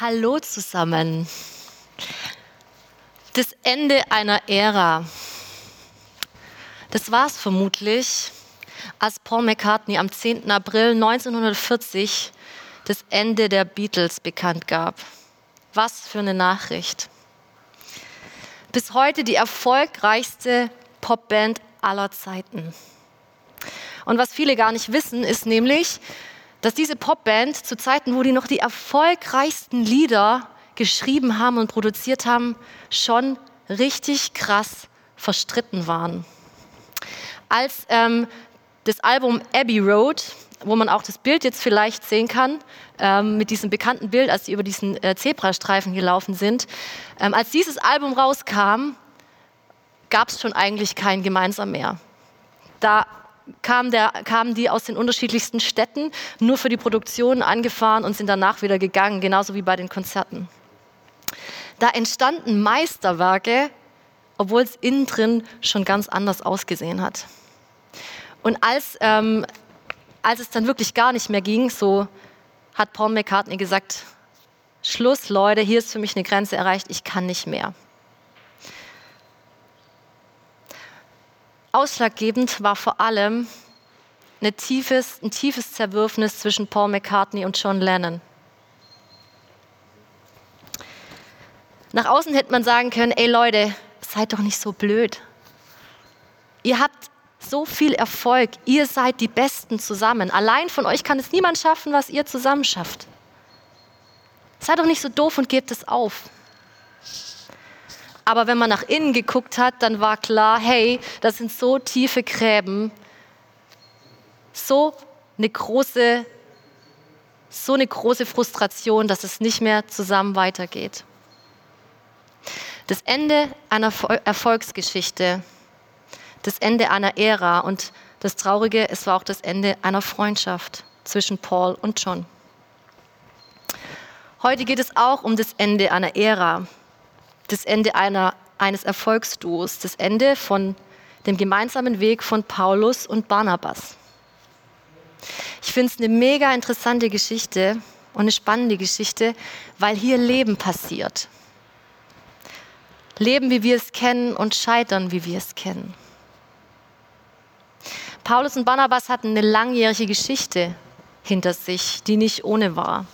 Hallo zusammen. Das Ende einer Ära. Das war es vermutlich, als Paul McCartney am 10. April 1940 das Ende der Beatles bekannt gab. Was für eine Nachricht. Bis heute die erfolgreichste Popband aller Zeiten. Und was viele gar nicht wissen, ist nämlich, dass diese Popband zu Zeiten, wo die noch die erfolgreichsten Lieder geschrieben haben und produziert haben, schon richtig krass verstritten waren. Als ähm, das Album Abbey Road, wo man auch das Bild jetzt vielleicht sehen kann, ähm, mit diesem bekannten Bild, als sie über diesen äh, Zebrastreifen gelaufen sind, ähm, als dieses Album rauskam, gab es schon eigentlich kein Gemeinsam mehr. Da kam der, kamen die aus den unterschiedlichsten Städten nur für die Produktion angefahren und sind danach wieder gegangen, genauso wie bei den Konzerten. Da entstanden Meisterwerke, obwohl es innen drin schon ganz anders ausgesehen hat. Und als, ähm, als es dann wirklich gar nicht mehr ging, so hat Paul McCartney gesagt, Schluss, Leute, hier ist für mich eine Grenze erreicht, ich kann nicht mehr. Ausschlaggebend war vor allem tiefes, ein tiefes Zerwürfnis zwischen Paul McCartney und John Lennon. Nach außen hätte man sagen können, ey Leute, seid doch nicht so blöd. Ihr habt so viel Erfolg, ihr seid die Besten zusammen. Allein von euch kann es niemand schaffen, was ihr zusammen schafft. Seid doch nicht so doof und gebt es auf. Aber wenn man nach innen geguckt hat, dann war klar, hey, das sind so tiefe Gräben, so eine große, so eine große Frustration, dass es nicht mehr zusammen weitergeht. Das Ende einer Erfolgsgeschichte, das Ende einer Ära und das Traurige, es war auch das Ende einer Freundschaft zwischen Paul und John. Heute geht es auch um das Ende einer Ära, das Ende einer, eines Erfolgsduos, das Ende von dem gemeinsamen Weg von Paulus und Barnabas. Ich finde es eine mega interessante Geschichte und eine spannende Geschichte, weil hier Leben passiert. Leben, wie wir es kennen und scheitern, wie wir es kennen. Paulus und Barnabas hatten eine langjährige Geschichte hinter sich, die nicht ohne war.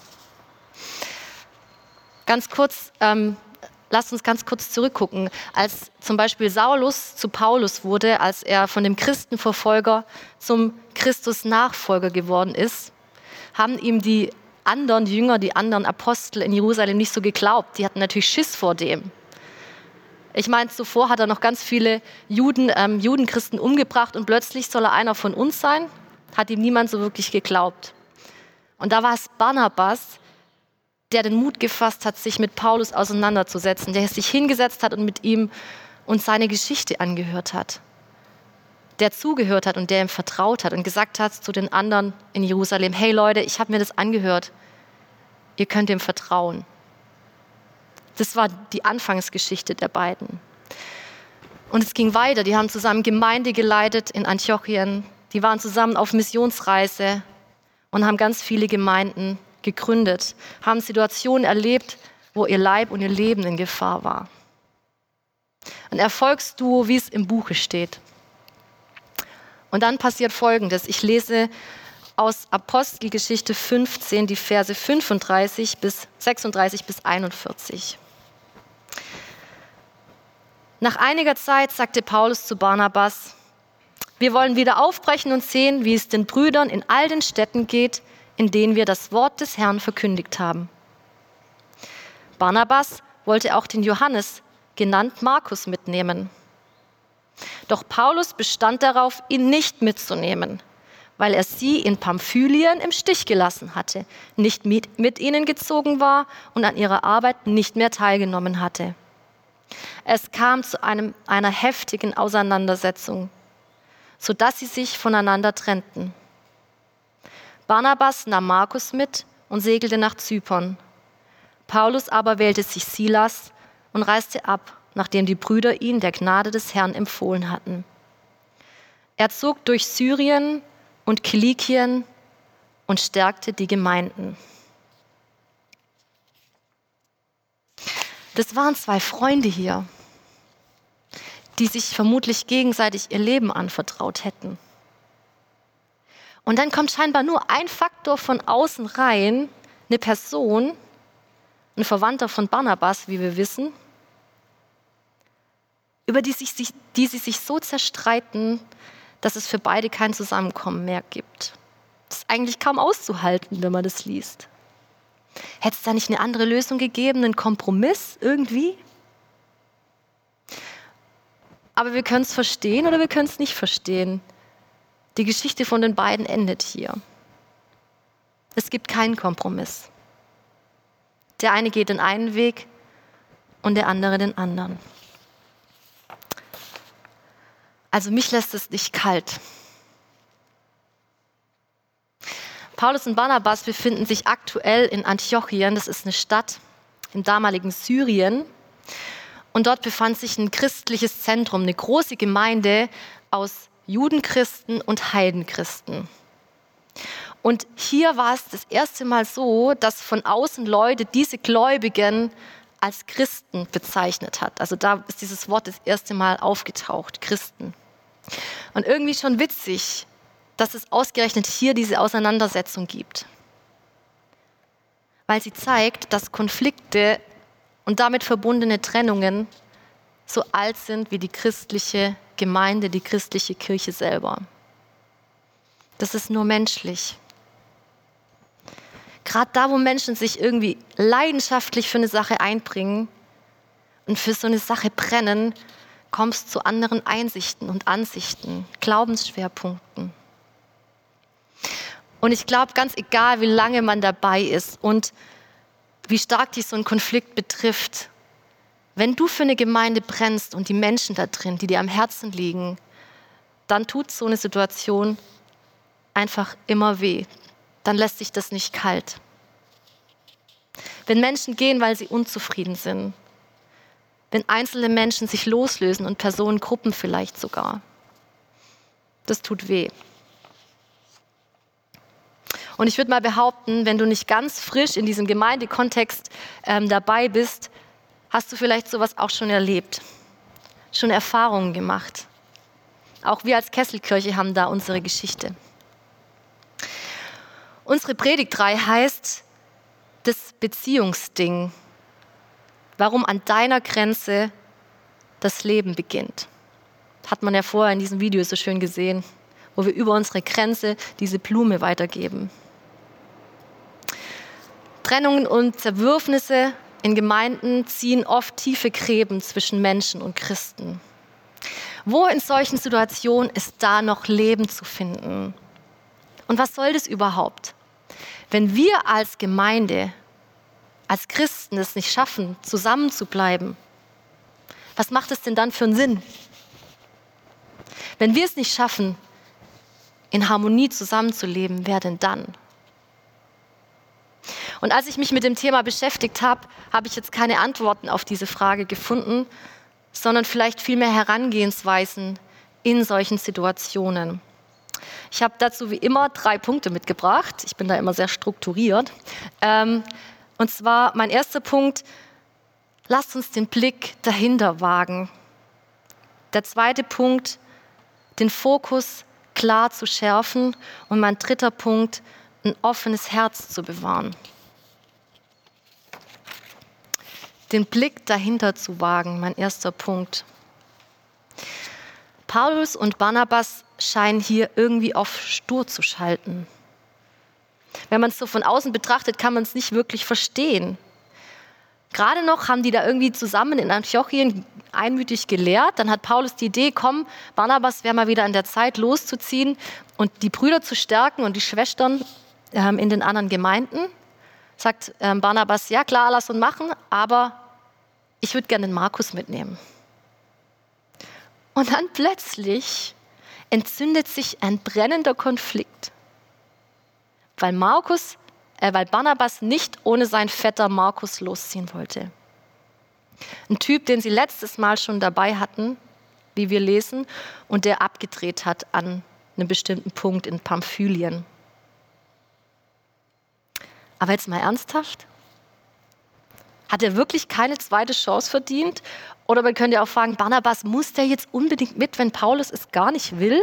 Ganz kurz, ähm, Lasst uns ganz kurz zurückgucken. Als zum Beispiel Saulus zu Paulus wurde, als er von dem Christenverfolger zum Christus-Nachfolger geworden ist, haben ihm die anderen Jünger, die anderen Apostel in Jerusalem nicht so geglaubt. Die hatten natürlich Schiss vor dem. Ich meine, zuvor hat er noch ganz viele Juden, ähm, Judenchristen umgebracht und plötzlich soll er einer von uns sein. Hat ihm niemand so wirklich geglaubt. Und da war es Barnabas, der den Mut gefasst hat, sich mit Paulus auseinanderzusetzen, der sich hingesetzt hat und mit ihm und seine Geschichte angehört hat, der zugehört hat und der ihm vertraut hat und gesagt hat zu den anderen in Jerusalem, hey Leute, ich habe mir das angehört, ihr könnt ihm vertrauen. Das war die Anfangsgeschichte der beiden. Und es ging weiter, die haben zusammen Gemeinde geleitet in Antiochien, die waren zusammen auf Missionsreise und haben ganz viele Gemeinden gegründet, haben Situationen erlebt, wo ihr Leib und ihr Leben in Gefahr war. Ein Erfolgsduo, wie es im Buche steht. Und dann passiert Folgendes. Ich lese aus Apostelgeschichte 15 die Verse 35 bis 36 bis 41. Nach einiger Zeit sagte Paulus zu Barnabas, wir wollen wieder aufbrechen und sehen, wie es den Brüdern in all den Städten geht, in denen wir das Wort des Herrn verkündigt haben. Barnabas wollte auch den Johannes, genannt Markus, mitnehmen. Doch Paulus bestand darauf, ihn nicht mitzunehmen, weil er sie in Pamphylien im Stich gelassen hatte, nicht mit, mit ihnen gezogen war und an ihrer Arbeit nicht mehr teilgenommen hatte. Es kam zu einem, einer heftigen Auseinandersetzung, sodass sie sich voneinander trennten. Barnabas nahm Markus mit und segelte nach Zypern. Paulus aber wählte sich Silas und reiste ab, nachdem die Brüder ihn der Gnade des Herrn empfohlen hatten. Er zog durch Syrien und Kilikien und stärkte die Gemeinden. Das waren zwei Freunde hier, die sich vermutlich gegenseitig ihr Leben anvertraut hätten. Und dann kommt scheinbar nur ein Faktor von außen rein, eine Person, ein Verwandter von Barnabas, wie wir wissen, über die, sich, die sie sich so zerstreiten, dass es für beide kein Zusammenkommen mehr gibt. Das ist eigentlich kaum auszuhalten, wenn man das liest. Hätte es da nicht eine andere Lösung gegeben, einen Kompromiss irgendwie? Aber wir können es verstehen oder wir können es nicht verstehen. Die Geschichte von den beiden endet hier. Es gibt keinen Kompromiss. Der eine geht den einen Weg und der andere den anderen. Also mich lässt es nicht kalt. Paulus und Barnabas befinden sich aktuell in Antiochien, das ist eine Stadt im damaligen Syrien. Und dort befand sich ein christliches Zentrum, eine große Gemeinde aus Judenchristen und Heidenchristen. Und hier war es das erste Mal so, dass von außen Leute diese Gläubigen als Christen bezeichnet hat. Also da ist dieses Wort das erste Mal aufgetaucht, Christen. Und irgendwie schon witzig, dass es ausgerechnet hier diese Auseinandersetzung gibt. Weil sie zeigt, dass Konflikte und damit verbundene Trennungen so alt sind wie die christliche Gemeinde, die christliche Kirche selber. Das ist nur menschlich. Gerade da, wo Menschen sich irgendwie leidenschaftlich für eine Sache einbringen und für so eine Sache brennen, kommst zu anderen Einsichten und Ansichten, Glaubensschwerpunkten. Und ich glaube, ganz egal, wie lange man dabei ist und wie stark dich so ein Konflikt betrifft, wenn du für eine Gemeinde brennst und die Menschen da drin, die dir am Herzen liegen, dann tut so eine Situation einfach immer weh. Dann lässt sich das nicht kalt. Wenn Menschen gehen, weil sie unzufrieden sind, wenn einzelne Menschen sich loslösen und Personengruppen vielleicht sogar. Das tut weh. Und ich würde mal behaupten, wenn du nicht ganz frisch in diesem Gemeindekontext ähm, dabei bist, hast du vielleicht sowas auch schon erlebt, schon Erfahrungen gemacht. Auch wir als Kesselkirche haben da unsere Geschichte. Unsere Predigtreihe heißt das Beziehungsding warum an deiner Grenze das Leben beginnt. Hat man ja vorher in diesem Video so schön gesehen, wo wir über unsere Grenze diese Blume weitergeben. Trennungen und Zerwürfnisse in Gemeinden ziehen oft tiefe Gräben zwischen Menschen und Christen. Wo in solchen Situationen ist da noch Leben zu finden? Und was soll das überhaupt? Wenn wir als Gemeinde als Christen es nicht schaffen, zusammenzubleiben, was macht es denn dann für einen Sinn? Wenn wir es nicht schaffen, in Harmonie zusammenzuleben, wer denn dann? Und als ich mich mit dem Thema beschäftigt habe, habe ich jetzt keine Antworten auf diese Frage gefunden, sondern vielleicht vielmehr Herangehensweisen in solchen Situationen. Ich habe dazu wie immer drei Punkte mitgebracht. Ich bin da immer sehr strukturiert. Ähm, und zwar mein erster Punkt, lasst uns den Blick dahinter wagen. Der zweite Punkt, den Fokus klar zu schärfen. Und mein dritter Punkt, ein offenes Herz zu bewahren. Den Blick dahinter zu wagen, mein erster Punkt. Paulus und Barnabas scheinen hier irgendwie auf stur zu schalten. Wenn man es so von außen betrachtet, kann man es nicht wirklich verstehen. Gerade noch haben die da irgendwie zusammen in Antiochien einmütig gelehrt. Dann hat Paulus die Idee, komm, Barnabas wäre mal wieder in der Zeit loszuziehen und die Brüder zu stärken und die Schwestern ähm, in den anderen Gemeinden. Sagt ähm, Barnabas, ja klar, lass uns machen, aber ich würde gerne den Markus mitnehmen. Und dann plötzlich entzündet sich ein brennender Konflikt weil Markus, äh, weil Barnabas nicht ohne seinen Vetter Markus losziehen wollte. Ein Typ, den sie letztes Mal schon dabei hatten, wie wir lesen, und der abgedreht hat an einem bestimmten Punkt in Pamphylien. Aber jetzt mal ernsthaft. Hat er wirklich keine zweite Chance verdient? Oder man könnte auch fragen, Barnabas, muss der jetzt unbedingt mit, wenn Paulus es gar nicht will?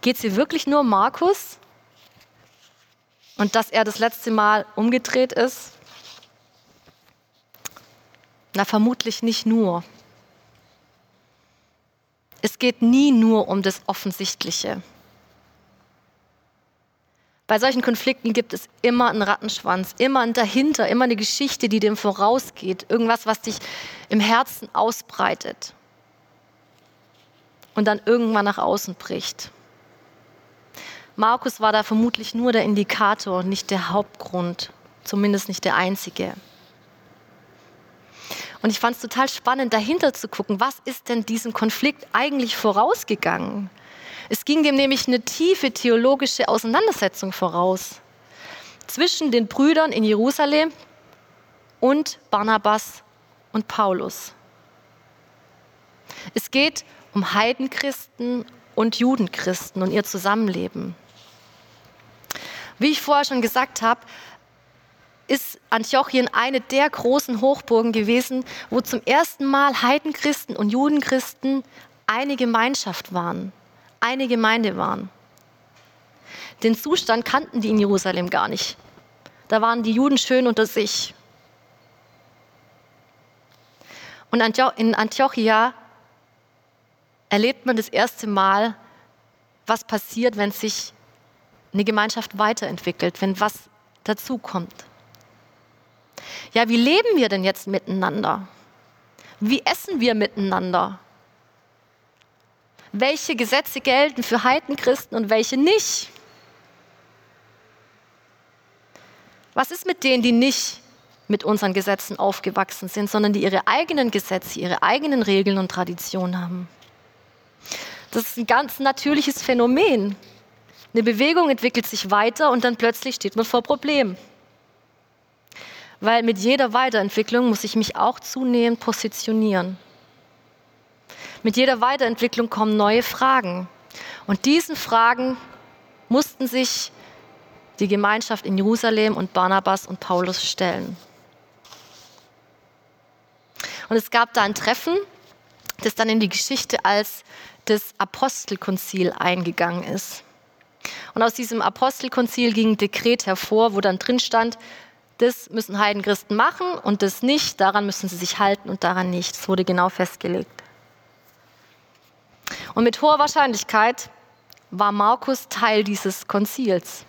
Geht es hier wirklich nur um Markus? Und dass er das letzte Mal umgedreht ist? Na, vermutlich nicht nur. Es geht nie nur um das Offensichtliche. Bei solchen Konflikten gibt es immer einen Rattenschwanz, immer ein dahinter, immer eine Geschichte, die dem vorausgeht, irgendwas, was dich im Herzen ausbreitet und dann irgendwann nach außen bricht. Markus war da vermutlich nur der Indikator, nicht der Hauptgrund, zumindest nicht der einzige. Und ich fand es total spannend, dahinter zu gucken, was ist denn diesem Konflikt eigentlich vorausgegangen? Es ging dem nämlich eine tiefe theologische Auseinandersetzung voraus zwischen den Brüdern in Jerusalem und Barnabas und Paulus. Es geht um Heidenchristen und Judenchristen und ihr Zusammenleben. Wie ich vorher schon gesagt habe, ist Antiochien eine der großen Hochburgen gewesen, wo zum ersten Mal Heidenchristen und Judenchristen eine Gemeinschaft waren eine Gemeinde waren. Den Zustand kannten die in Jerusalem gar nicht. Da waren die Juden schön unter sich. Und in Antiochia erlebt man das erste Mal, was passiert, wenn sich eine Gemeinschaft weiterentwickelt, wenn was dazukommt. Ja, wie leben wir denn jetzt miteinander? Wie essen wir miteinander? Welche Gesetze gelten für Heidenchristen und welche nicht. Was ist mit denen, die nicht mit unseren Gesetzen aufgewachsen sind, sondern die ihre eigenen Gesetze, ihre eigenen Regeln und Traditionen haben? Das ist ein ganz natürliches Phänomen. Eine Bewegung entwickelt sich weiter und dann plötzlich steht man vor Problemen. Weil mit jeder Weiterentwicklung muss ich mich auch zunehmend positionieren. Mit jeder Weiterentwicklung kommen neue Fragen. Und diesen Fragen mussten sich die Gemeinschaft in Jerusalem und Barnabas und Paulus stellen. Und es gab da ein Treffen, das dann in die Geschichte als das Apostelkonzil eingegangen ist. Und aus diesem Apostelkonzil ging ein Dekret hervor, wo dann drin stand, das müssen Heidenchristen machen und das nicht, daran müssen sie sich halten und daran nicht. Das wurde genau festgelegt. Und mit hoher Wahrscheinlichkeit war Markus Teil dieses Konzils.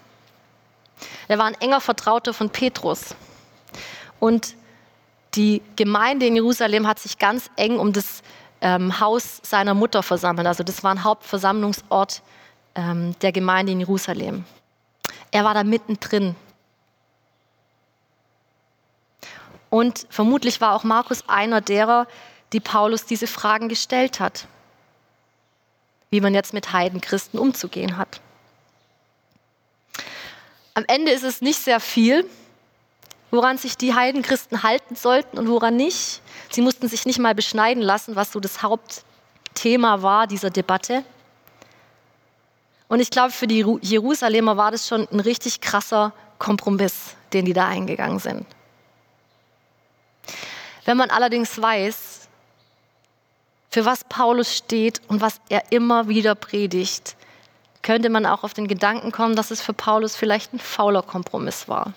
Er war ein enger Vertrauter von Petrus. Und die Gemeinde in Jerusalem hat sich ganz eng um das ähm, Haus seiner Mutter versammelt. Also das war ein Hauptversammlungsort ähm, der Gemeinde in Jerusalem. Er war da mittendrin. Und vermutlich war auch Markus einer derer, die Paulus diese Fragen gestellt hat wie man jetzt mit Heidenchristen umzugehen hat. Am Ende ist es nicht sehr viel, woran sich die Heidenchristen halten sollten und woran nicht. Sie mussten sich nicht mal beschneiden lassen, was so das Hauptthema war dieser Debatte. Und ich glaube, für die Jerusalemer war das schon ein richtig krasser Kompromiss, den die da eingegangen sind. Wenn man allerdings weiß, für was Paulus steht und was er immer wieder predigt, könnte man auch auf den Gedanken kommen, dass es für Paulus vielleicht ein fauler Kompromiss war.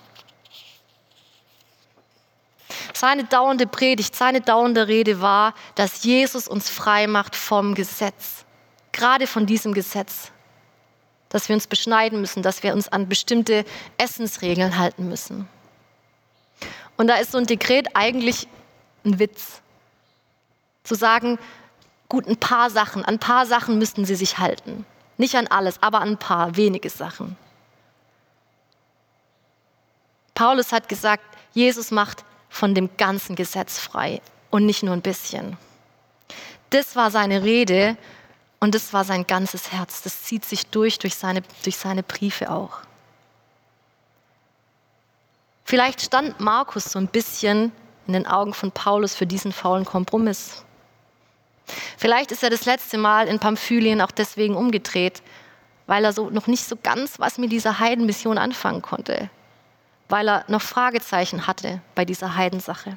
Seine dauernde Predigt, seine dauernde Rede war, dass Jesus uns frei macht vom Gesetz. Gerade von diesem Gesetz. Dass wir uns beschneiden müssen, dass wir uns an bestimmte Essensregeln halten müssen. Und da ist so ein Dekret eigentlich ein Witz. Zu sagen, Gut, ein paar Sachen, an ein paar Sachen müssten sie sich halten. Nicht an alles, aber an ein paar, wenige Sachen. Paulus hat gesagt, Jesus macht von dem ganzen Gesetz frei und nicht nur ein bisschen. Das war seine Rede und das war sein ganzes Herz. Das zieht sich durch, durch seine, durch seine Briefe auch. Vielleicht stand Markus so ein bisschen in den Augen von Paulus für diesen faulen Kompromiss. Vielleicht ist er das letzte Mal in Pamphylien auch deswegen umgedreht, weil er so noch nicht so ganz was mit dieser Heidenmission anfangen konnte. weil er noch Fragezeichen hatte bei dieser Heidensache.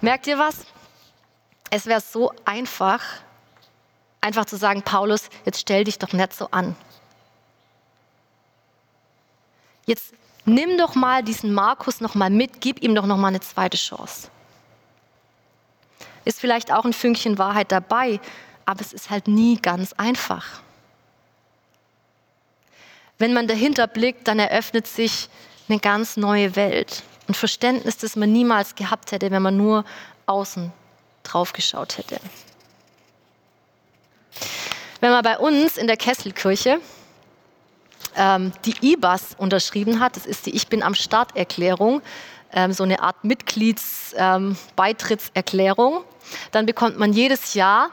Merkt ihr was? Es wäre so einfach, einfach zu sagen, Paulus, jetzt stell dich doch nicht so an. Jetzt nimm doch mal diesen Markus noch mal mit, gib ihm doch noch mal eine zweite Chance. Ist vielleicht auch ein Fünkchen Wahrheit dabei, aber es ist halt nie ganz einfach. Wenn man dahinter blickt, dann eröffnet sich eine ganz neue Welt. Ein Verständnis, das man niemals gehabt hätte, wenn man nur außen drauf geschaut hätte. Wenn man bei uns in der Kesselkirche ähm, die IBAS unterschrieben hat, das ist die Ich bin am Start-Erklärung, ähm, so eine Art Mitgliedsbeitrittserklärung, ähm, dann bekommt man jedes Jahr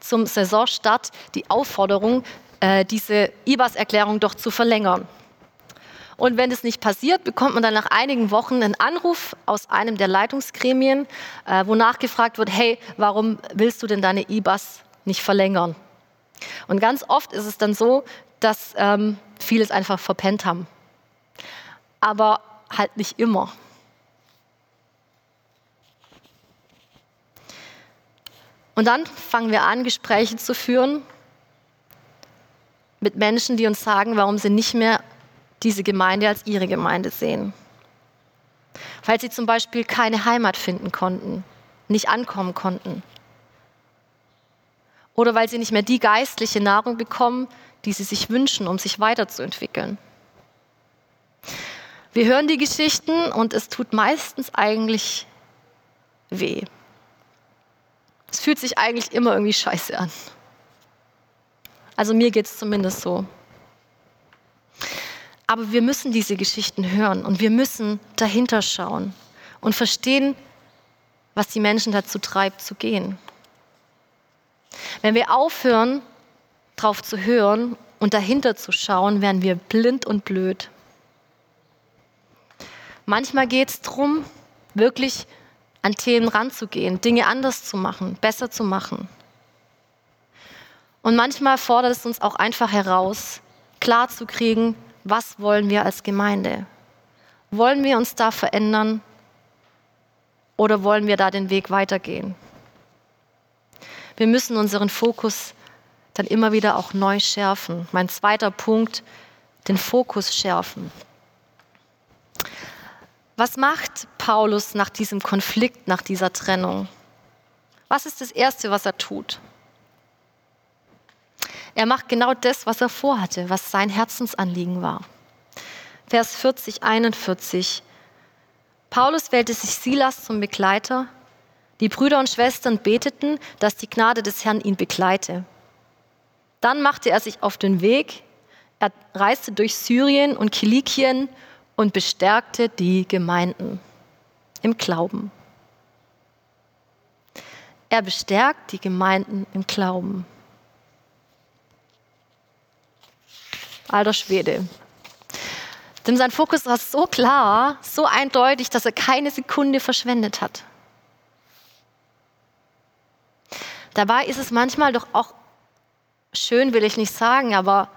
zum Saisonstart die Aufforderung, äh, diese IBAS-Erklärung doch zu verlängern. Und wenn das nicht passiert, bekommt man dann nach einigen Wochen einen Anruf aus einem der Leitungsgremien, äh, wo nachgefragt wird, hey, warum willst du denn deine IBAS nicht verlängern? Und ganz oft ist es dann so, dass ähm, viele es einfach verpennt haben. Aber halt nicht immer. Und dann fangen wir an, Gespräche zu führen mit Menschen, die uns sagen, warum sie nicht mehr diese Gemeinde als ihre Gemeinde sehen. Weil sie zum Beispiel keine Heimat finden konnten, nicht ankommen konnten. Oder weil sie nicht mehr die geistliche Nahrung bekommen, die sie sich wünschen, um sich weiterzuentwickeln. Wir hören die Geschichten und es tut meistens eigentlich weh. Fühlt sich eigentlich immer irgendwie scheiße an. Also mir geht es zumindest so. Aber wir müssen diese Geschichten hören und wir müssen dahinter schauen und verstehen, was die Menschen dazu treibt, zu gehen. Wenn wir aufhören, drauf zu hören und dahinter zu schauen, werden wir blind und blöd. Manchmal geht es darum, wirklich an Themen ranzugehen, Dinge anders zu machen, besser zu machen. Und manchmal fordert es uns auch einfach heraus, klar zu kriegen, was wollen wir als Gemeinde? Wollen wir uns da verändern oder wollen wir da den Weg weitergehen? Wir müssen unseren Fokus dann immer wieder auch neu schärfen. Mein zweiter Punkt, den Fokus schärfen. Was macht Paulus nach diesem Konflikt, nach dieser Trennung? Was ist das Erste, was er tut? Er macht genau das, was er vorhatte, was sein Herzensanliegen war. Vers 40, 41. Paulus wählte sich Silas zum Begleiter. Die Brüder und Schwestern beteten, dass die Gnade des Herrn ihn begleite. Dann machte er sich auf den Weg. Er reiste durch Syrien und Kilikien und bestärkte die Gemeinden im Glauben. Er bestärkt die Gemeinden im Glauben. Alter Schwede. Denn sein Fokus war so klar, so eindeutig, dass er keine Sekunde verschwendet hat. Dabei ist es manchmal doch auch schön will ich nicht sagen, aber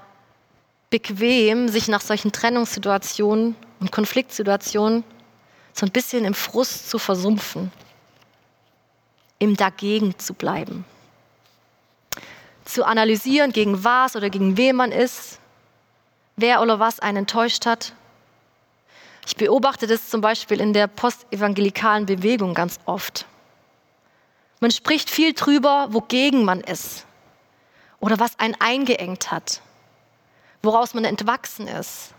bequem, sich nach solchen Trennungssituationen und Konfliktsituationen so ein bisschen im Frust zu versumpfen, im Dagegen zu bleiben, zu analysieren, gegen was oder gegen wen man ist, wer oder was einen enttäuscht hat. Ich beobachte das zum Beispiel in der postevangelikalen Bewegung ganz oft. Man spricht viel drüber, wogegen man ist oder was einen eingeengt hat, woraus man entwachsen ist,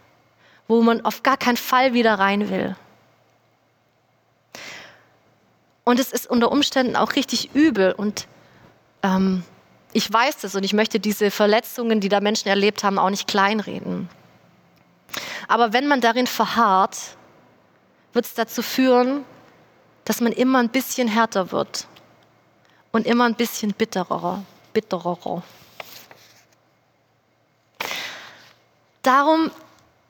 wo man auf gar keinen Fall wieder rein will. Und es ist unter Umständen auch richtig übel und ähm, ich weiß das und ich möchte diese Verletzungen, die da Menschen erlebt haben, auch nicht kleinreden. Aber wenn man darin verharrt, wird es dazu führen, dass man immer ein bisschen härter wird und immer ein bisschen bitterer, bitterer. Darum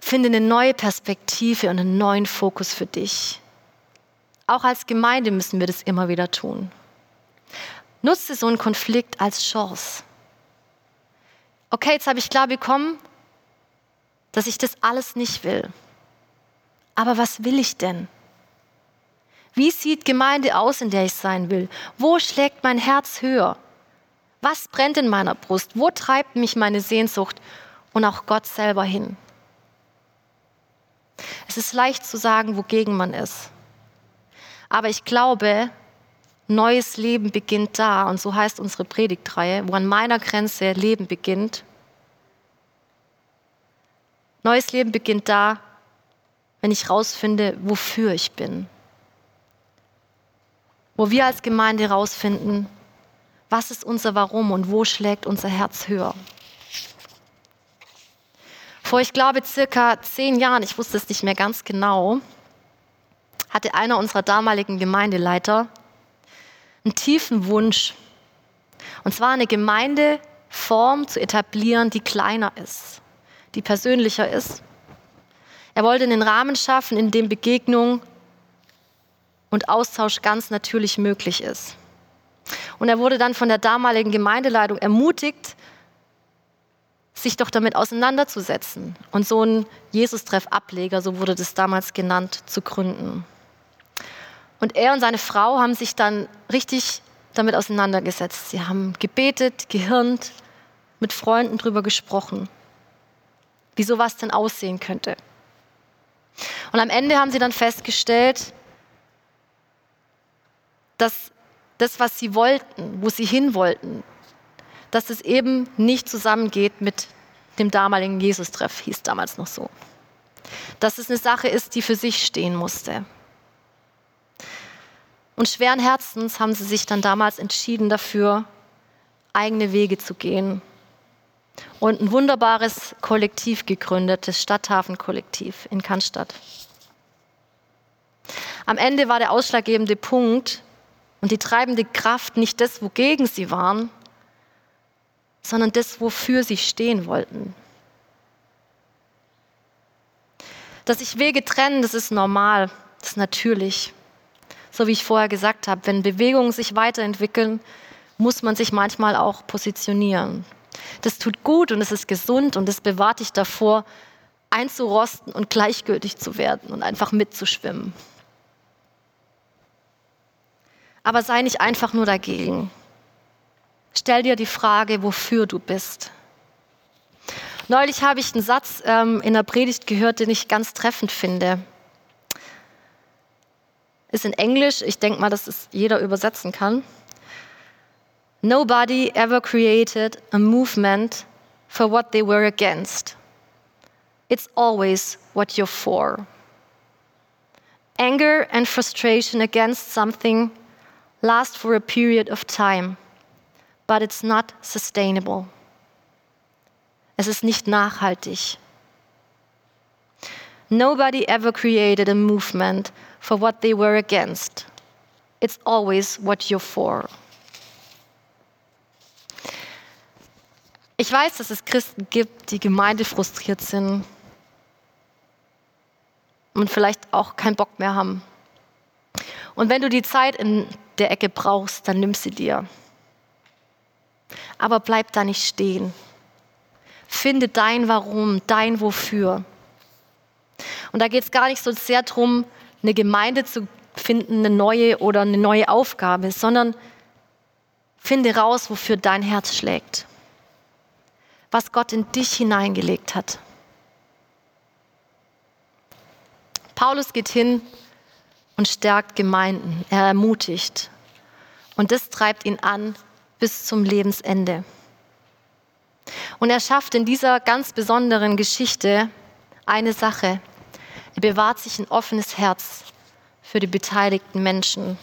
finde eine neue Perspektive und einen neuen Fokus für dich. Auch als Gemeinde müssen wir das immer wieder tun. Nutze so einen Konflikt als Chance. Okay, jetzt habe ich klar bekommen, dass ich das alles nicht will. Aber was will ich denn? Wie sieht Gemeinde aus, in der ich sein will? Wo schlägt mein Herz höher? Was brennt in meiner Brust? Wo treibt mich meine Sehnsucht und auch Gott selber hin? Es ist leicht zu sagen, wogegen man ist. Aber ich glaube, neues Leben beginnt da, und so heißt unsere Predigtreihe, wo an meiner Grenze Leben beginnt. Neues Leben beginnt da, wenn ich rausfinde, wofür ich bin. Wo wir als Gemeinde herausfinden, was ist unser Warum und wo schlägt unser Herz höher. Vor, ich glaube, circa zehn Jahren, ich wusste es nicht mehr ganz genau, hatte einer unserer damaligen Gemeindeleiter einen tiefen Wunsch. Und zwar eine Gemeindeform zu etablieren, die kleiner ist, die persönlicher ist. Er wollte einen Rahmen schaffen, in dem Begegnung und Austausch ganz natürlich möglich ist. Und er wurde dann von der damaligen Gemeindeleitung ermutigt, sich doch damit auseinanderzusetzen und so einen Jesus-Treff-Ableger, so wurde das damals genannt, zu gründen. Und er und seine Frau haben sich dann richtig damit auseinandergesetzt. Sie haben gebetet, gehirnt, mit Freunden drüber gesprochen, wie sowas denn aussehen könnte. Und am Ende haben sie dann festgestellt, dass das, was sie wollten, wo sie hin wollten, dass es eben nicht zusammengeht mit dem damaligen Jesus-Treff, hieß damals noch so. Dass es eine Sache ist, die für sich stehen musste. Und schweren Herzens haben sie sich dann damals entschieden dafür, eigene Wege zu gehen und ein wunderbares Kollektiv gegründet, das Stadthafen-Kollektiv in Cannstatt. Am Ende war der ausschlaggebende Punkt und die treibende Kraft nicht das, wogegen sie waren, sondern das, wofür sie stehen wollten. Dass sich Wege trennen, das ist normal, das ist natürlich so wie ich vorher gesagt habe, wenn Bewegungen sich weiterentwickeln, muss man sich manchmal auch positionieren. Das tut gut und es ist gesund und es bewahrt dich davor, einzurosten und gleichgültig zu werden und einfach mitzuschwimmen. Aber sei nicht einfach nur dagegen. Stell dir die Frage, wofür du bist. Neulich habe ich einen Satz ähm, in der Predigt gehört, den ich ganz treffend finde ist in Englisch. Ich denke mal, dass es jeder übersetzen kann. Nobody ever created a movement for what they were against. It's always what you're for. Anger and frustration against something last for a period of time, but it's not sustainable. Es ist nicht nachhaltig. Nobody ever created a movement for what they were against. It's always what you're for. Ich weiß, dass es Christen gibt, die gemeindefrustriert sind und vielleicht auch keinen Bock mehr haben. Und wenn du die Zeit in der Ecke brauchst, dann nimm sie dir. Aber bleib da nicht stehen. Finde dein Warum, dein Wofür. Und da geht es gar nicht so sehr darum, eine Gemeinde zu finden, eine neue oder eine neue Aufgabe, sondern finde raus, wofür dein Herz schlägt, was Gott in dich hineingelegt hat. Paulus geht hin und stärkt Gemeinden, er ermutigt und das treibt ihn an bis zum Lebensende. Und er schafft in dieser ganz besonderen Geschichte eine Sache, er bewahrt sich ein offenes Herz für die beteiligten Menschen.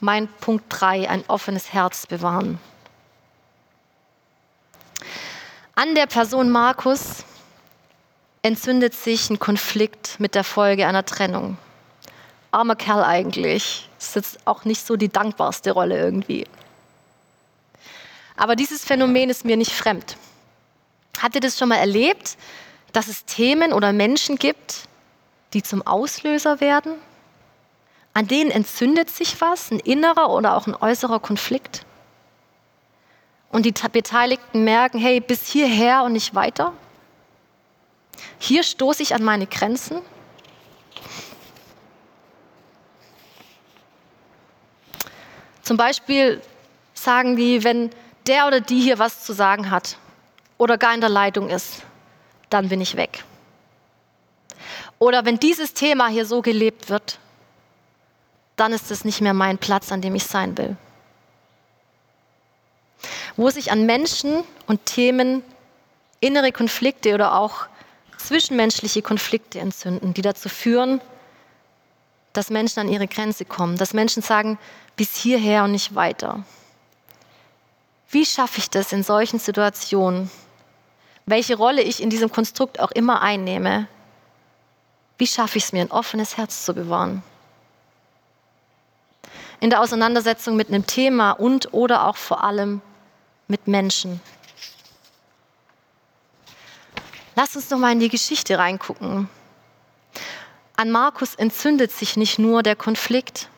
Mein Punkt 3, ein offenes Herz bewahren. An der Person Markus entzündet sich ein Konflikt mit der Folge einer Trennung. Armer Kerl eigentlich. Das ist jetzt auch nicht so die dankbarste Rolle irgendwie. Aber dieses Phänomen ist mir nicht fremd. Habt ihr das schon mal erlebt, dass es Themen oder Menschen gibt, die zum Auslöser werden. An denen entzündet sich was, ein innerer oder auch ein äußerer Konflikt. Und die Beteiligten merken, hey, bis hierher und nicht weiter. Hier stoße ich an meine Grenzen. Zum Beispiel sagen die, wenn der oder die hier was zu sagen hat oder gar in der Leitung ist, dann bin ich weg. Oder wenn dieses Thema hier so gelebt wird, dann ist es nicht mehr mein Platz, an dem ich sein will. Wo sich an Menschen und Themen innere Konflikte oder auch zwischenmenschliche Konflikte entzünden, die dazu führen, dass Menschen an ihre Grenze kommen, dass Menschen sagen, bis hierher und nicht weiter. Wie schaffe ich das in solchen Situationen? Welche Rolle ich in diesem Konstrukt auch immer einnehme, wie schaffe ich es mir, ein offenes Herz zu bewahren? In der Auseinandersetzung mit einem Thema und oder auch vor allem mit Menschen. Lass uns noch mal in die Geschichte reingucken. An Markus entzündet sich nicht nur der Konflikt,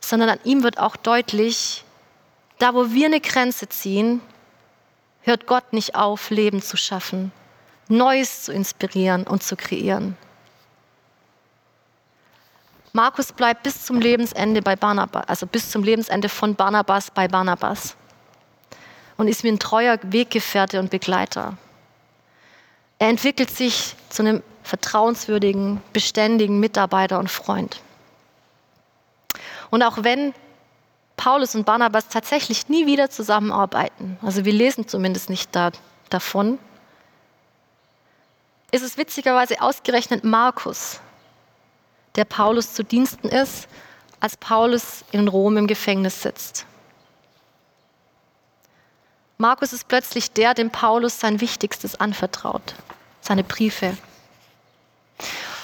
sondern an ihm wird auch deutlich, da wo wir eine Grenze ziehen, hört Gott nicht auf, Leben zu schaffen, Neues zu inspirieren und zu kreieren. Markus bleibt bis zum Lebensende bei Barnabas, also bis zum Lebensende von Barnabas bei Barnabas und ist wie ein treuer Weggefährte und Begleiter. Er entwickelt sich zu einem vertrauenswürdigen, beständigen Mitarbeiter und Freund. Und auch wenn Paulus und Barnabas tatsächlich nie wieder zusammenarbeiten, also wir lesen zumindest nicht da, davon, ist es witzigerweise ausgerechnet Markus, der Paulus zu Diensten ist, als Paulus in Rom im Gefängnis sitzt. Markus ist plötzlich der, dem Paulus sein Wichtigstes anvertraut, seine Briefe.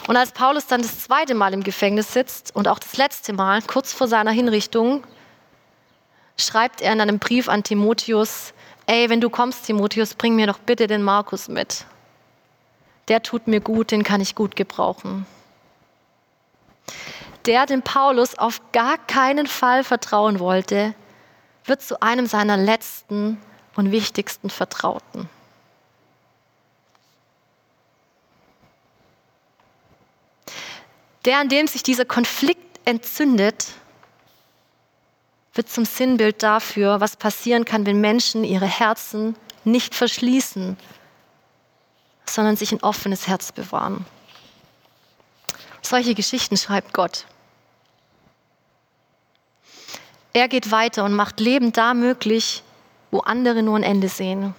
Und als Paulus dann das zweite Mal im Gefängnis sitzt und auch das letzte Mal, kurz vor seiner Hinrichtung, schreibt er in einem Brief an Timotheus, ey, wenn du kommst, Timotheus, bring mir doch bitte den Markus mit der tut mir gut, den kann ich gut gebrauchen. Der, dem Paulus auf gar keinen Fall vertrauen wollte, wird zu einem seiner letzten und wichtigsten Vertrauten. Der, an dem sich dieser Konflikt entzündet, wird zum Sinnbild dafür, was passieren kann, wenn Menschen ihre Herzen nicht verschließen sondern sich ein offenes Herz bewahren. Solche Geschichten schreibt Gott. Er geht weiter und macht Leben da möglich, wo andere nur ein Ende sehen.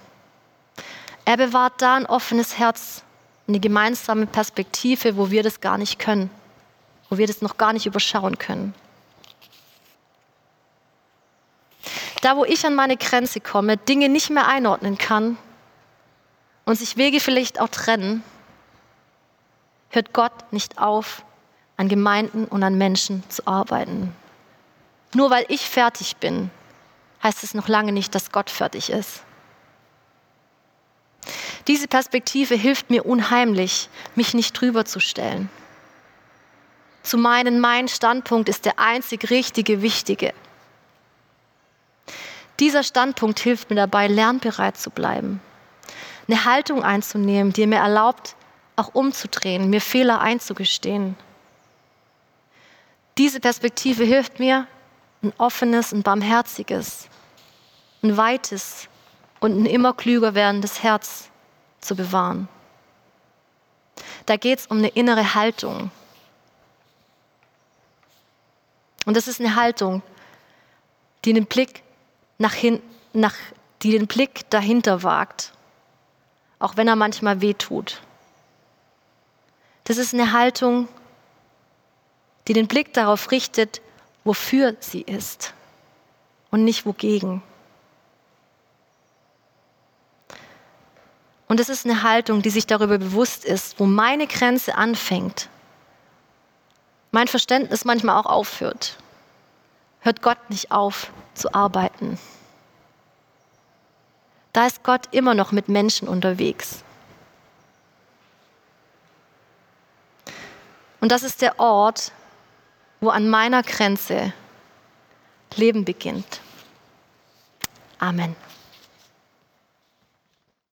Er bewahrt da ein offenes Herz, eine gemeinsame Perspektive, wo wir das gar nicht können, wo wir das noch gar nicht überschauen können. Da, wo ich an meine Grenze komme, Dinge nicht mehr einordnen kann, und sich Wege vielleicht auch trennen, hört Gott nicht auf, an Gemeinden und an Menschen zu arbeiten. Nur weil ich fertig bin, heißt es noch lange nicht, dass Gott fertig ist. Diese Perspektive hilft mir unheimlich, mich nicht drüber zu stellen. Zu meinen, mein Standpunkt ist der einzig richtige, wichtige. Dieser Standpunkt hilft mir dabei, lernbereit zu bleiben eine Haltung einzunehmen, die mir erlaubt, auch umzudrehen, mir Fehler einzugestehen. Diese Perspektive hilft mir, ein offenes, ein barmherziges, ein weites und ein immer klüger werdendes Herz zu bewahren. Da geht es um eine innere Haltung. Und das ist eine Haltung, die den Blick nach hin, nach, die den Blick dahinter wagt auch wenn er manchmal weh tut. Das ist eine Haltung, die den Blick darauf richtet, wofür sie ist und nicht wogegen. Und es ist eine Haltung, die sich darüber bewusst ist, wo meine Grenze anfängt, mein Verständnis manchmal auch aufhört. Hört Gott nicht auf zu arbeiten da ist Gott immer noch mit Menschen unterwegs. Und das ist der Ort, wo an meiner Grenze Leben beginnt. Amen.